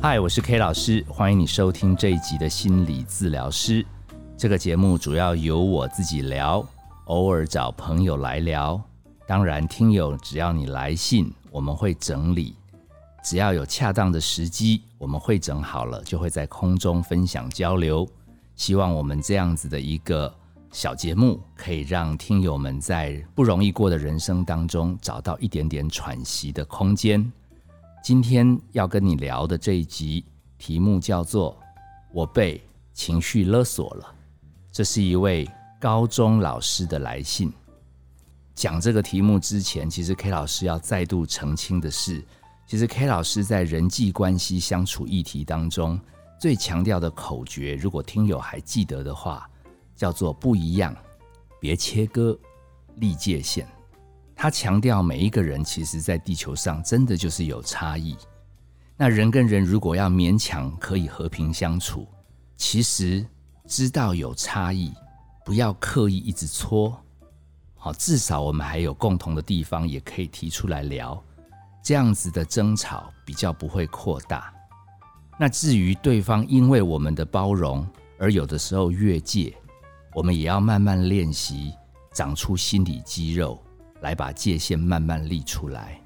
嗨，我是 K 老师，欢迎你收听这一集的心理治疗师。这个节目主要由我自己聊，偶尔找朋友来聊。当然，听友只要你来信，我们会整理。只要有恰当的时机，我们会整好了，就会在空中分享交流。希望我们这样子的一个小节目，可以让听友们在不容易过的人生当中，找到一点点喘息的空间。今天要跟你聊的这一集题目叫做“我被情绪勒索了”，这是一位高中老师的来信。讲这个题目之前，其实 K 老师要再度澄清的是，其实 K 老师在人际关系相处议题当中最强调的口诀，如果听友还记得的话，叫做“不一样，别切割，立界限”。他强调，每一个人其实，在地球上真的就是有差异。那人跟人如果要勉强可以和平相处，其实知道有差异，不要刻意一直搓。好，至少我们还有共同的地方，也可以提出来聊。这样子的争吵比较不会扩大。那至于对方因为我们的包容而有的时候越界，我们也要慢慢练习，长出心理肌肉。来把界限慢慢立出来，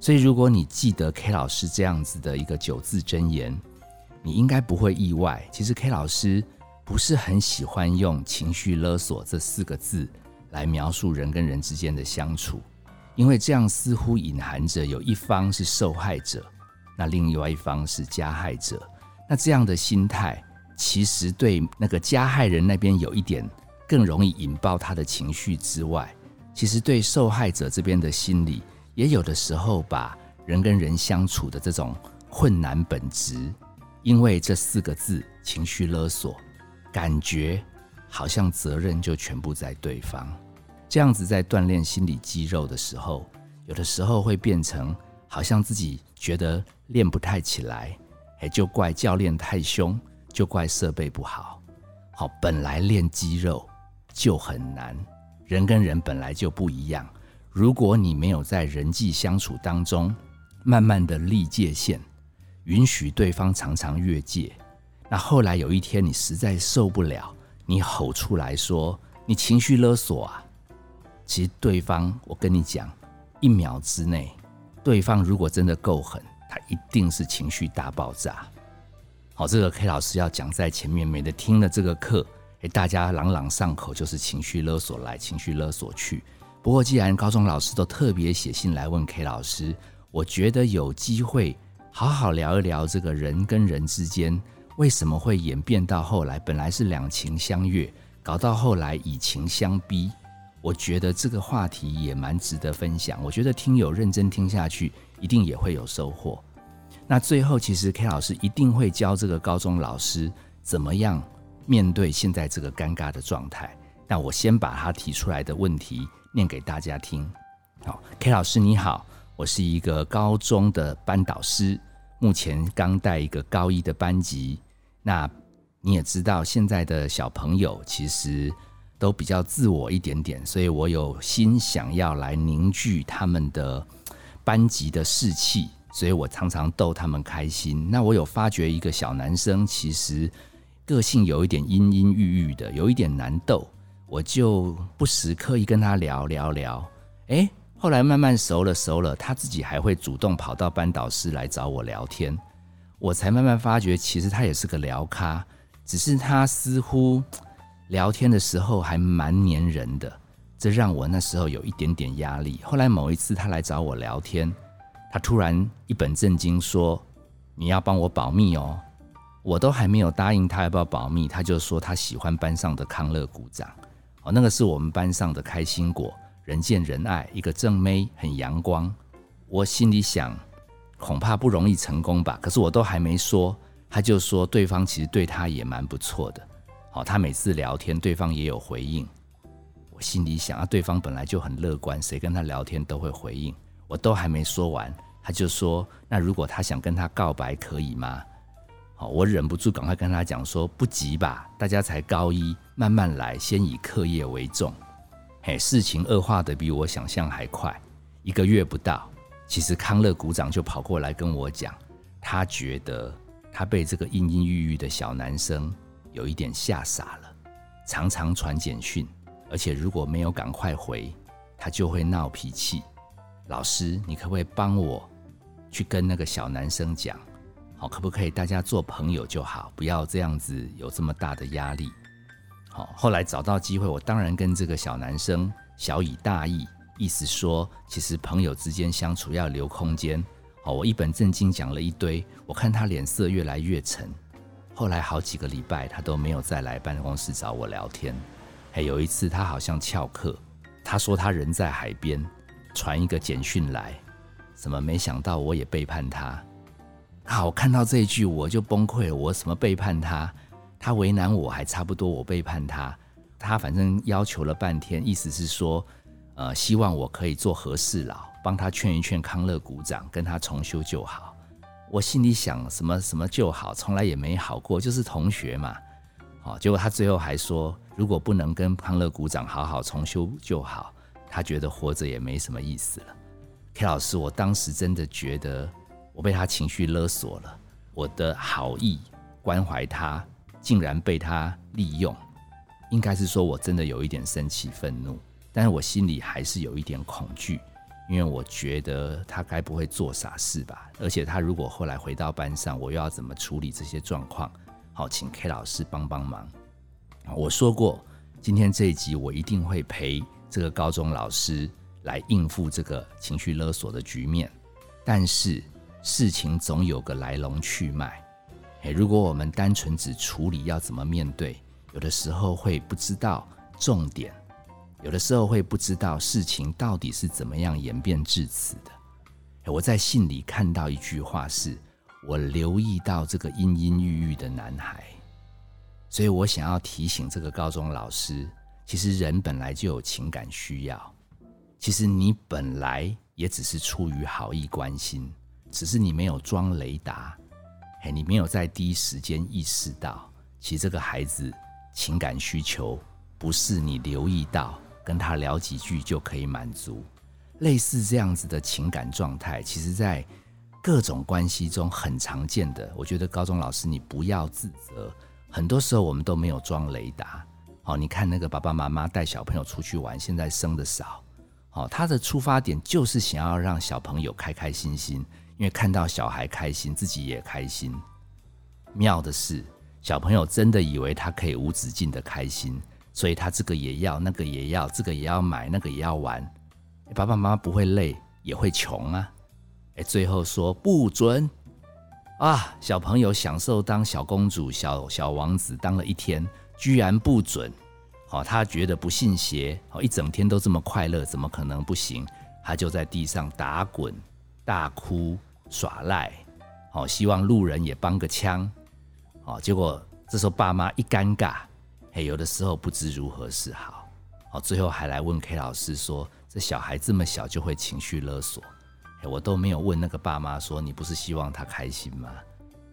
所以如果你记得 K 老师这样子的一个九字真言，你应该不会意外。其实 K 老师不是很喜欢用情绪勒索这四个字来描述人跟人之间的相处，因为这样似乎隐含着有一方是受害者，那另外一方是加害者。那这样的心态，其实对那个加害人那边有一点更容易引爆他的情绪之外。其实对受害者这边的心理，也有的时候把人跟人相处的这种困难本质，因为这四个字情绪勒索，感觉好像责任就全部在对方。这样子在锻炼心理肌肉的时候，有的时候会变成好像自己觉得练不太起来，哎，就怪教练太凶，就怪设备不好。好，本来练肌肉就很难。人跟人本来就不一样，如果你没有在人际相处当中慢慢的立界限，允许对方常常越界，那后来有一天你实在受不了，你吼出来说你情绪勒索啊，其实对方我跟你讲，一秒之内，对方如果真的够狠，他一定是情绪大爆炸。好，这个 K 老师要讲在前面，免得听了这个课。大家朗朗上口就是情绪勒索来，情绪勒索去。不过，既然高中老师都特别写信来问 K 老师，我觉得有机会好好聊一聊这个人跟人之间为什么会演变到后来，本来是两情相悦，搞到后来以情相逼。我觉得这个话题也蛮值得分享。我觉得听友认真听下去，一定也会有收获。那最后，其实 K 老师一定会教这个高中老师怎么样。面对现在这个尴尬的状态，那我先把他提出来的问题念给大家听。好，K 老师你好，我是一个高中的班导师，目前刚带一个高一的班级。那你也知道，现在的小朋友其实都比较自我一点点，所以我有心想要来凝聚他们的班级的士气，所以我常常逗他们开心。那我有发觉一个小男生，其实。个性有一点阴阴郁郁的，有一点难斗，我就不时刻意跟他聊聊聊。哎，后来慢慢熟了熟了，他自己还会主动跑到班导师来找我聊天，我才慢慢发觉，其实他也是个聊咖，只是他似乎聊天的时候还蛮黏人的，这让我那时候有一点点压力。后来某一次他来找我聊天，他突然一本正经说：“你要帮我保密哦。”我都还没有答应他要不要保密，他就说他喜欢班上的康乐鼓掌，哦，那个是我们班上的开心果，人见人爱，一个正妹，很阳光。我心里想，恐怕不容易成功吧。可是我都还没说，他就说对方其实对他也蛮不错的。好，他每次聊天，对方也有回应。我心里想啊，对方本来就很乐观，谁跟他聊天都会回应。我都还没说完，他就说，那如果他想跟他告白，可以吗？好，我忍不住赶快跟他讲说：“不急吧，大家才高一，慢慢来，先以课业为重。”嘿，事情恶化的比我想象还快，一个月不到，其实康乐股长就跑过来跟我讲，他觉得他被这个阴阴郁郁的小男生有一点吓傻了，常常传简讯，而且如果没有赶快回，他就会闹脾气。老师，你可不可以帮我去跟那个小男生讲，好，可不可以大家做朋友就好，不要这样子有这么大的压力。好，后来找到机会，我当然跟这个小男生小以大义，意思说，其实朋友之间相处要留空间。好，我一本正经讲了一堆，我看他脸色越来越沉。后来好几个礼拜，他都没有再来办公室找我聊天。还有一次，他好像翘课，他说他人在海边。传一个简讯来，怎么？没想到我也背叛他。好，看到这一句我就崩溃了。我什么背叛他？他为难我还差不多，我背叛他。他反正要求了半天，意思是说，呃，希望我可以做和事佬，帮他劝一劝康乐股长，跟他重修旧好。我心里想，什么什么就好，从来也没好过，就是同学嘛。好，结果他最后还说，如果不能跟康乐股长好好重修旧好。他觉得活着也没什么意思了。K 老师，我当时真的觉得我被他情绪勒索了，我的好意关怀他，竟然被他利用。应该是说我真的有一点生气愤怒，但是我心里还是有一点恐惧，因为我觉得他该不会做傻事吧？而且他如果后来回到班上，我又要怎么处理这些状况？好，请 K 老师帮帮忙。我说过，今天这一集我一定会陪。这个高中老师来应付这个情绪勒索的局面，但是事情总有个来龙去脉。诶，如果我们单纯只处理要怎么面对，有的时候会不知道重点，有的时候会不知道事情到底是怎么样演变至此的。我在信里看到一句话，是我留意到这个阴阴郁郁的男孩，所以我想要提醒这个高中老师。其实人本来就有情感需要，其实你本来也只是出于好意关心，只是你没有装雷达，哎，你没有在第一时间意识到，其实这个孩子情感需求不是你留意到跟他聊几句就可以满足。类似这样子的情感状态，其实在各种关系中很常见的。我觉得高中老师你不要自责，很多时候我们都没有装雷达。好，你看那个爸爸妈妈带小朋友出去玩，现在生的少。好，他的出发点就是想要让小朋友开开心心，因为看到小孩开心，自己也开心。妙的是，小朋友真的以为他可以无止境的开心，所以他这个也要，那个也要，这个也要买，那个也要玩。爸爸妈妈不会累，也会穷啊。哎，最后说不准啊！小朋友享受当小公主、小小王子当了一天。居然不准，好，他觉得不信邪，好，一整天都这么快乐，怎么可能不行？他就在地上打滚、大哭、耍赖，好，希望路人也帮个腔，好，结果这时候爸妈一尴尬，嘿，有的时候不知如何是好，好，最后还来问 K 老师说，这小孩这么小就会情绪勒索，我都没有问那个爸妈说，你不是希望他开心吗？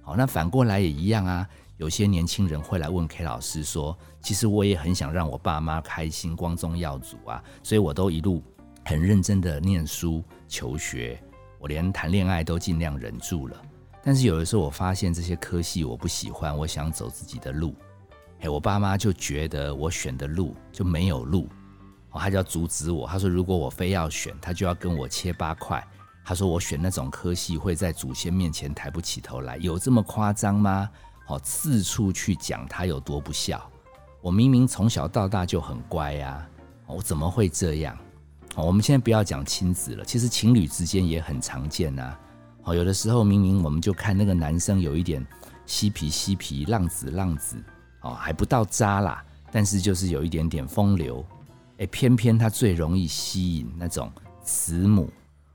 好，那反过来也一样啊。有些年轻人会来问 K 老师说：“其实我也很想让我爸妈开心，光宗耀祖啊，所以我都一路很认真的念书求学，我连谈恋爱都尽量忍住了。但是有的时候我发现这些科系我不喜欢，我想走自己的路。嘿，我爸妈就觉得我选的路就没有路，哦，他就要阻止我。他说如果我非要选，他就要跟我切八块。他说我选那种科系会在祖先面前抬不起头来，有这么夸张吗？”哦，四处去讲他有多不孝。我明明从小到大就很乖呀，我怎么会这样？哦，我们现在不要讲亲子了，其实情侣之间也很常见呐。哦，有的时候明明我们就看那个男生有一点嬉皮嬉皮、浪子浪子，哦，还不到渣啦，但是就是有一点点风流。哎，偏偏他最容易吸引那种慈母，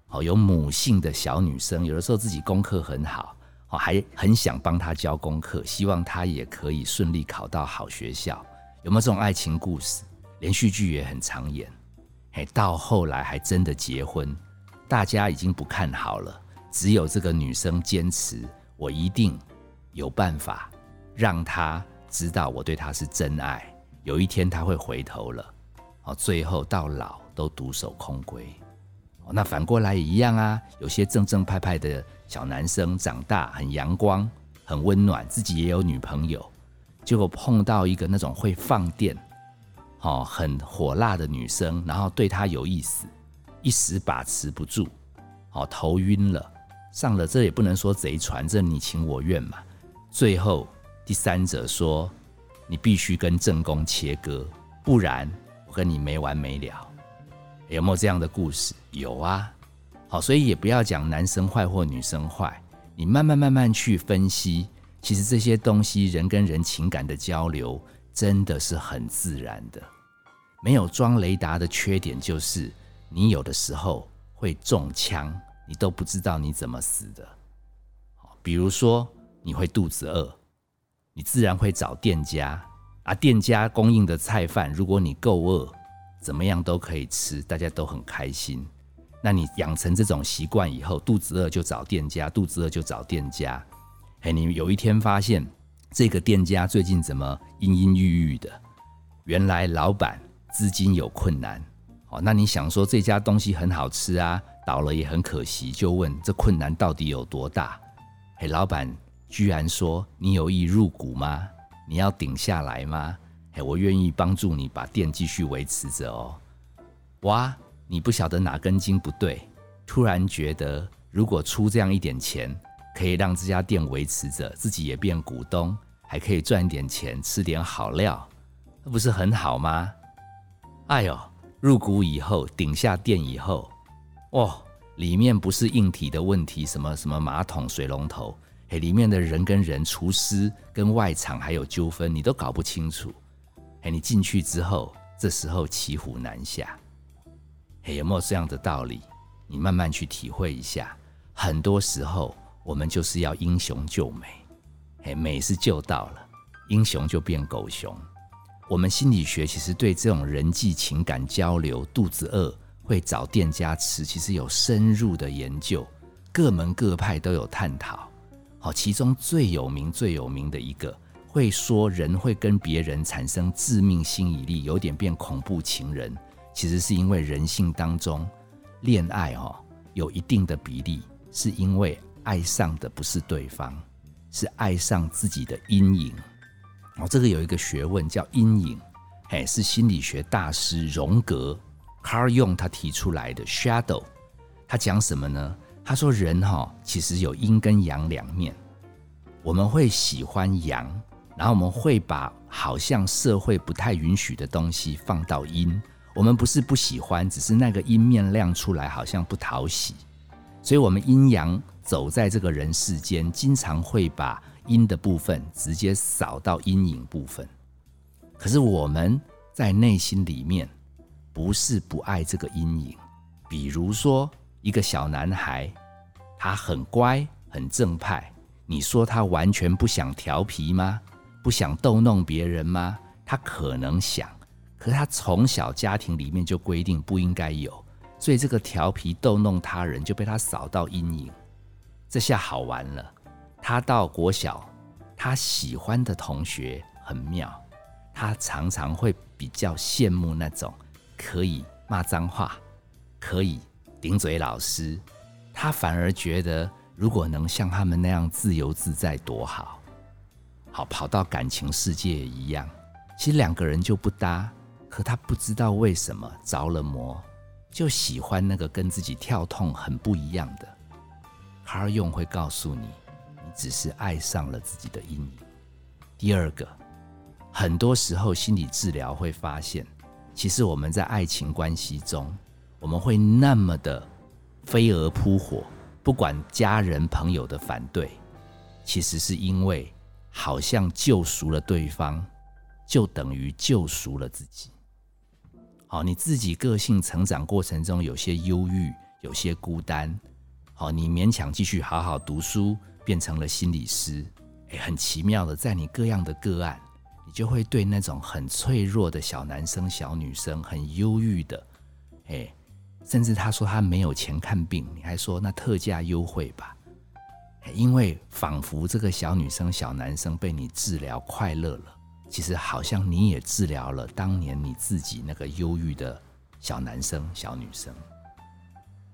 哦，有母性的小女生。有的时候自己功课很好。哦，还很想帮他教功课，希望他也可以顺利考到好学校。有没有这种爱情故事？连续剧也很常演。哎，到后来还真的结婚，大家已经不看好了，只有这个女生坚持，我一定有办法让她知道我对她是真爱。有一天她会回头了。哦，最后到老都独守空闺。那反过来也一样啊，有些正正派派的小男生长大很阳光、很温暖，自己也有女朋友，结果碰到一个那种会放电、哦很火辣的女生，然后对他有意思，一时把持不住，哦头晕了，上了这也不能说贼船，这你情我愿嘛。最后第三者说：“你必须跟正宫切割，不然我跟你没完没了。”有没有这样的故事？有啊，好，所以也不要讲男生坏或女生坏，你慢慢慢慢去分析，其实这些东西人跟人情感的交流真的是很自然的。没有装雷达的缺点就是，你有的时候会中枪，你都不知道你怎么死的。比如说你会肚子饿，你自然会找店家，啊，店家供应的菜饭，如果你够饿。怎么样都可以吃，大家都很开心。那你养成这种习惯以后，肚子饿就找店家，肚子饿就找店家。哎，你有一天发现这个店家最近怎么阴阴郁郁的？原来老板资金有困难。哦，那你想说这家东西很好吃啊，倒了也很可惜，就问这困难到底有多大？哎，老板居然说：“你有意入股吗？你要顶下来吗？”我愿意帮助你把店继续维持着哦。哇，你不晓得哪根筋不对，突然觉得如果出这样一点钱，可以让这家店维持着，自己也变股东，还可以赚点钱，吃点好料，那不是很好吗？哎呦，入股以后顶下店以后，哇，里面不是硬体的问题，什么什么马桶、水龙头，嘿，里面的人跟人、厨师跟外场还有纠纷，你都搞不清楚。哎，你进去之后，这时候骑虎难下。哎，有没有这样的道理？你慢慢去体会一下。很多时候，我们就是要英雄救美。哎，美是救到了，英雄就变狗熊。我们心理学其实对这种人际情感交流，肚子饿会找店家吃，其实有深入的研究，各门各派都有探讨。好，其中最有名、最有名的一个。会说人会跟别人产生致命吸引力，有点变恐怖情人，其实是因为人性当中恋爱哦，有一定的比例是因为爱上的不是对方，是爱上自己的阴影。哦，这个有一个学问叫阴影，哎，是心理学大师荣格 Carl Jung 他提出来的 shadow。他讲什么呢？他说人哈其实有阴跟阳两面，我们会喜欢阳。然后我们会把好像社会不太允许的东西放到阴，我们不是不喜欢，只是那个阴面亮出来好像不讨喜，所以我们阴阳走在这个人世间，经常会把阴的部分直接扫到阴影部分。可是我们在内心里面不是不爱这个阴影，比如说一个小男孩，他很乖很正派，你说他完全不想调皮吗？不想逗弄别人吗？他可能想，可是他从小家庭里面就规定不应该有，所以这个调皮逗弄他人就被他扫到阴影。这下好玩了，他到国小，他喜欢的同学很妙，他常常会比较羡慕那种可以骂脏话、可以顶嘴老师，他反而觉得如果能像他们那样自由自在多好。好，跑到感情世界也一样，其实两个人就不搭，可他不知道为什么着了魔，就喜欢那个跟自己跳痛很不一样的。卡尔用会告诉你，你只是爱上了自己的阴影。第二个，很多时候心理治疗会发现，其实我们在爱情关系中，我们会那么的飞蛾扑火，不管家人朋友的反对，其实是因为。好像救赎了对方，就等于救赎了自己。好，你自己个性成长过程中有些忧郁，有些孤单。好，你勉强继续好好读书，变成了心理师。哎，很奇妙的，在你各样的个案，你就会对那种很脆弱的小男生、小女生，很忧郁的，哎，甚至他说他没有钱看病，你还说那特价优惠吧。因为仿佛这个小女生、小男生被你治疗快乐了，其实好像你也治疗了当年你自己那个忧郁的小男生、小女生。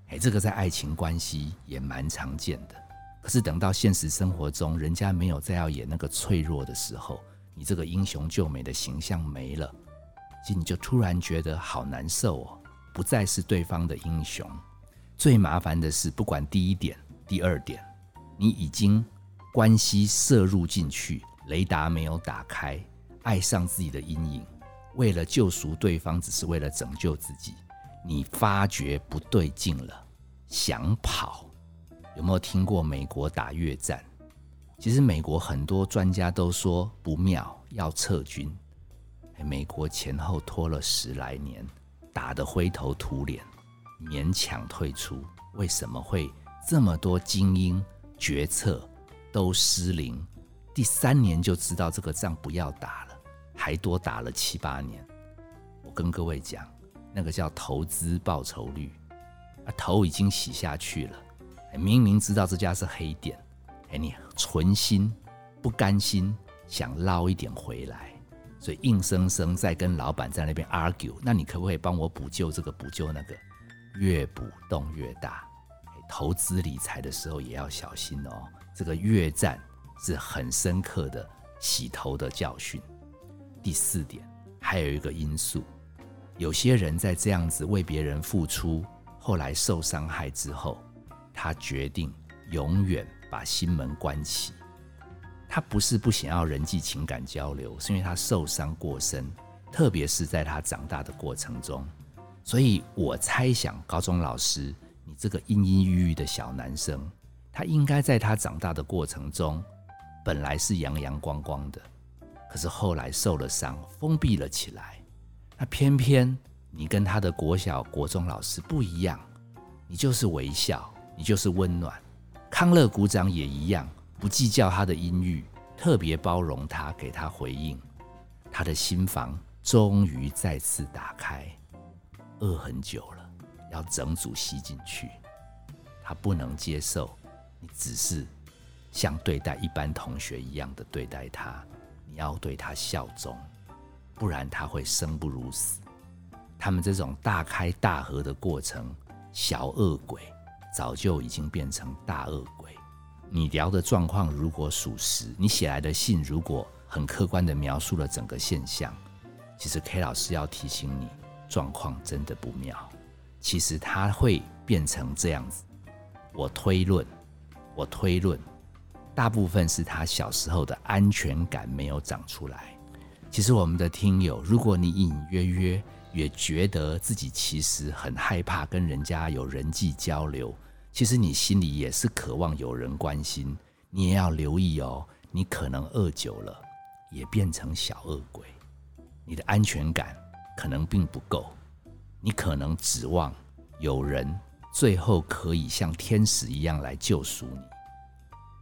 哎，这个在爱情关系也蛮常见的。可是等到现实生活中，人家没有再要演那个脆弱的时候，你这个英雄救美的形象没了，其实你就突然觉得好难受哦，不再是对方的英雄。最麻烦的是，不管第一点、第二点，你已经关系摄入进去，雷达没有打开，爱上自己的阴影，为了救赎对方，只是为了拯救自己，你发觉不对劲了，想跑。有没有听过美国打越战？其实美国很多专家都说不妙，要撤军。美国前后拖了十来年，打得灰头土脸，勉强退出。为什么会这么多精英决策都失灵？第三年就知道这个仗不要打了，还多打了七八年。我跟各位讲，那个叫投资报酬率，啊，头已经洗下去了。明明知道这家是黑店，哎，你存心不甘心，想捞一点回来，所以硬生生在跟老板在那边 argue。那你可不可以帮我补救这个补救那个？越补洞越大。投资理财的时候也要小心哦。这个越战是很深刻的洗头的教训。第四点，还有一个因素，有些人在这样子为别人付出，后来受伤害之后。他决定永远把心门关起。他不是不想要人际情感交流，是因为他受伤过深，特别是在他长大的过程中。所以我猜想，高中老师，你这个阴阴郁郁的小男生，他应该在他长大的过程中，本来是阳阳光光的，可是后来受了伤，封闭了起来。那偏偏你跟他的国小、国中老师不一样，你就是微笑。你就是温暖，康乐鼓掌也一样，不计较他的阴郁，特别包容他，给他回应。他的心房终于再次打开，饿很久了，要整组吸进去。他不能接受你只是像对待一般同学一样的对待他，你要对他效忠，不然他会生不如死。他们这种大开大合的过程，小恶鬼。早就已经变成大恶鬼。你聊的状况如果属实，你写来的信如果很客观的描述了整个现象，其实 K 老师要提醒你，状况真的不妙。其实他会变成这样子，我推论，我推论，大部分是他小时候的安全感没有长出来。其实我们的听友，如果你隐隐约约。也觉得自己其实很害怕跟人家有人际交流，其实你心里也是渴望有人关心，你也要留意哦。你可能饿久了，也变成小恶鬼，你的安全感可能并不够，你可能指望有人最后可以像天使一样来救赎你。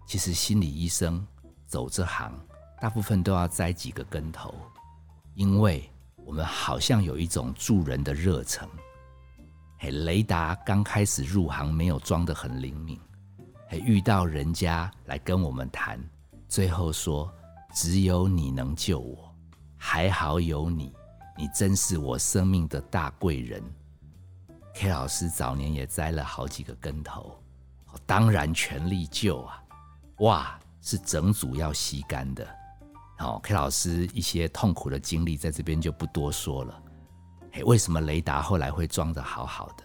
其实心理医生走这行，大部分都要栽几个跟头，因为。我们好像有一种助人的热忱。嘿，雷达刚开始入行没有装得很灵敏，嘿，遇到人家来跟我们谈，最后说只有你能救我，还好有你，你真是我生命的大贵人。K 老师早年也栽了好几个跟头，当然全力救啊，哇，是整组要吸干的。好，K 老师一些痛苦的经历在这边就不多说了。嘿，为什么雷达后来会装的好好的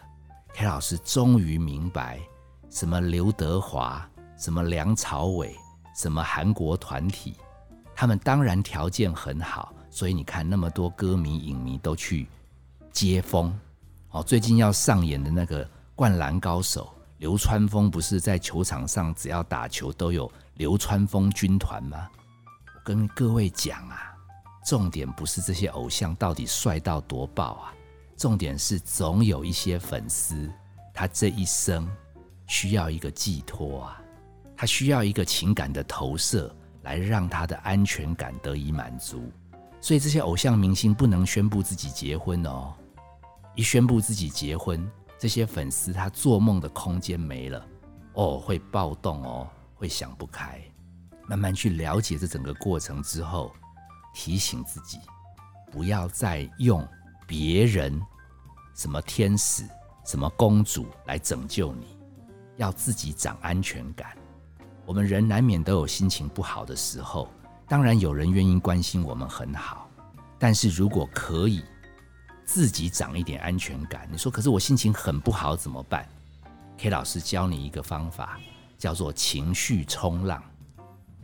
？K 老师终于明白，什么刘德华、什么梁朝伟、什么韩国团体，他们当然条件很好，所以你看那么多歌迷、影迷都去接风。哦，最近要上演的那个《灌篮高手》，流川枫不是在球场上只要打球都有流川枫军团吗？跟各位讲啊，重点不是这些偶像到底帅到多爆啊，重点是总有一些粉丝，他这一生需要一个寄托啊，他需要一个情感的投射，来让他的安全感得以满足。所以这些偶像明星不能宣布自己结婚哦，一宣布自己结婚，这些粉丝他做梦的空间没了哦，会暴动哦，会想不开。慢慢去了解这整个过程之后，提醒自己，不要再用别人什么天使什么公主来拯救你，要自己长安全感。我们人难免都有心情不好的时候，当然有人愿意关心我们很好，但是如果可以自己长一点安全感，你说可是我心情很不好怎么办？K 老师教你一个方法，叫做情绪冲浪。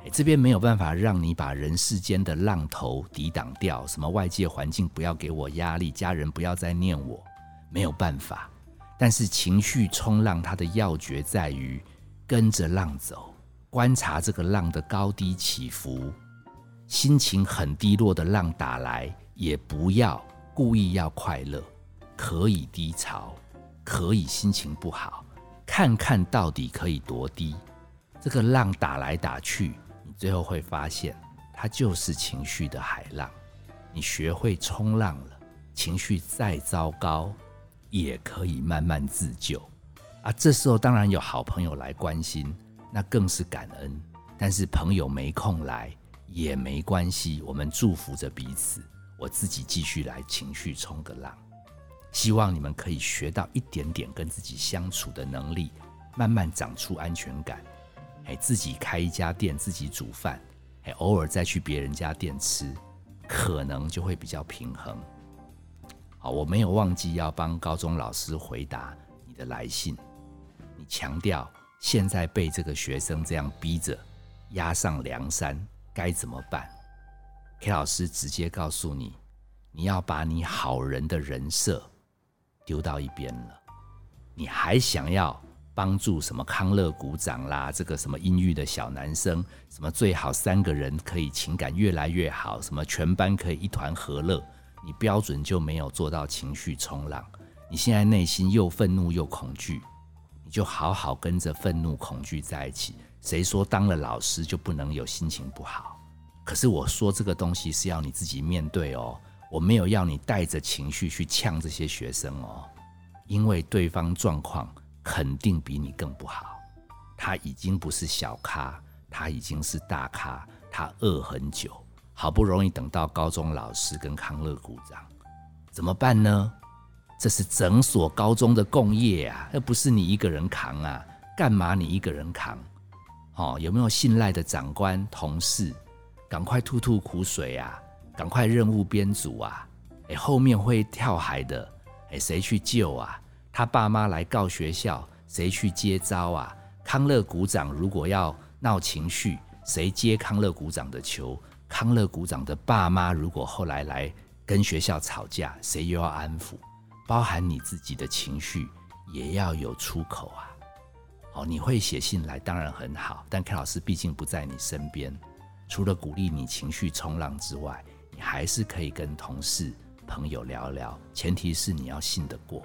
这边没有办法让你把人世间的浪头抵挡掉，什么外界环境不要给我压力，家人不要再念我，没有办法。但是情绪冲浪，它的要诀在于跟着浪走，观察这个浪的高低起伏。心情很低落的浪打来，也不要故意要快乐，可以低潮，可以心情不好，看看到底可以多低。这个浪打来打去。最后会发现，它就是情绪的海浪。你学会冲浪了，情绪再糟糕，也可以慢慢自救。啊，这时候当然有好朋友来关心，那更是感恩。但是朋友没空来也没关系，我们祝福着彼此。我自己继续来情绪冲个浪，希望你们可以学到一点点跟自己相处的能力，慢慢长出安全感。自己开一家店，自己煮饭，哎，偶尔再去别人家店吃，可能就会比较平衡。好，我没有忘记要帮高中老师回答你的来信。你强调现在被这个学生这样逼着压上梁山，该怎么办？K 老师直接告诉你，你要把你好人的人设丢到一边了，你还想要？帮助什么康乐鼓掌啦，这个什么阴郁的小男生，什么最好三个人可以情感越来越好，什么全班可以一团和乐，你标准就没有做到情绪冲浪。你现在内心又愤怒又恐惧，你就好好跟着愤怒恐惧在一起。谁说当了老师就不能有心情不好？可是我说这个东西是要你自己面对哦，我没有要你带着情绪去呛这些学生哦，因为对方状况。肯定比你更不好，他已经不是小咖，他已经是大咖，他饿很久，好不容易等到高中老师跟康乐鼓掌，怎么办呢？这是整所高中的共业啊，又不是你一个人扛啊，干嘛你一个人扛？哦，有没有信赖的长官同事？赶快吐吐苦水啊，赶快任务编组啊！哎，后面会跳海的，哎，谁去救啊？他爸妈来告学校，谁去接招啊？康乐股长如果要闹情绪，谁接康乐股长的球？康乐股长的爸妈如果后来来跟学校吵架，谁又要安抚？包含你自己的情绪也要有出口啊！好，你会写信来当然很好，但 K 老师毕竟不在你身边，除了鼓励你情绪冲浪之外，你还是可以跟同事、朋友聊聊，前提是你要信得过。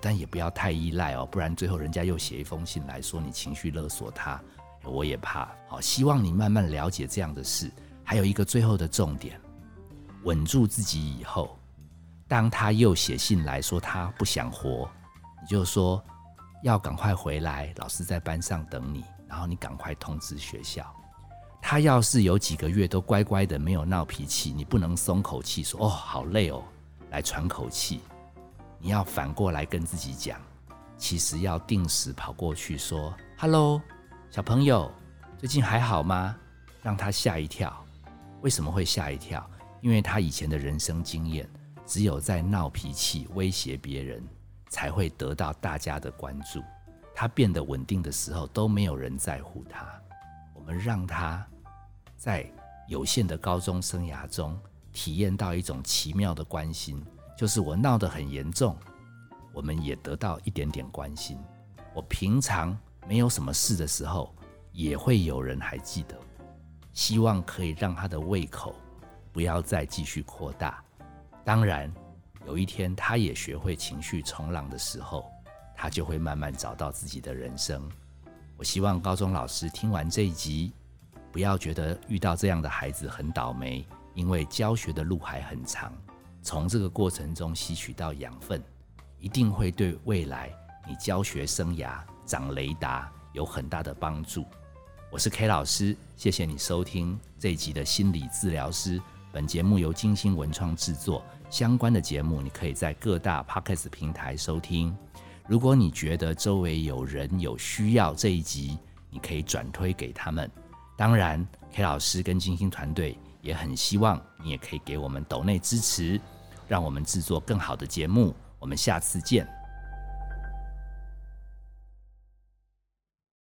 但也不要太依赖哦，不然最后人家又写一封信来说你情绪勒索他，我也怕。好，希望你慢慢了解这样的事。还有一个最后的重点，稳住自己以后，当他又写信来说他不想活，你就说要赶快回来，老师在班上等你，然后你赶快通知学校。他要是有几个月都乖乖的没有闹脾气，你不能松口气说哦好累哦，来喘口气。你要反过来跟自己讲，其实要定时跑过去说：“Hello，小朋友，最近还好吗？”让他吓一跳。为什么会吓一跳？因为他以前的人生经验，只有在闹脾气、威胁别人，才会得到大家的关注。他变得稳定的时候，都没有人在乎他。我们让他在有限的高中生涯中，体验到一种奇妙的关心。就是我闹得很严重，我们也得到一点点关心。我平常没有什么事的时候，也会有人还记得。希望可以让他的胃口不要再继续扩大。当然，有一天他也学会情绪冲浪的时候，他就会慢慢找到自己的人生。我希望高中老师听完这一集，不要觉得遇到这样的孩子很倒霉，因为教学的路还很长。从这个过程中吸取到养分，一定会对未来你教学生涯长雷达有很大的帮助。我是 K 老师，谢谢你收听这一集的心理治疗师。本节目由金星文创制作，相关的节目你可以在各大 Podcast 平台收听。如果你觉得周围有人有需要这一集，你可以转推给他们。当然，K 老师跟金星团队也很希望你也可以给我们抖内支持，让我们制作更好的节目。我们下次见。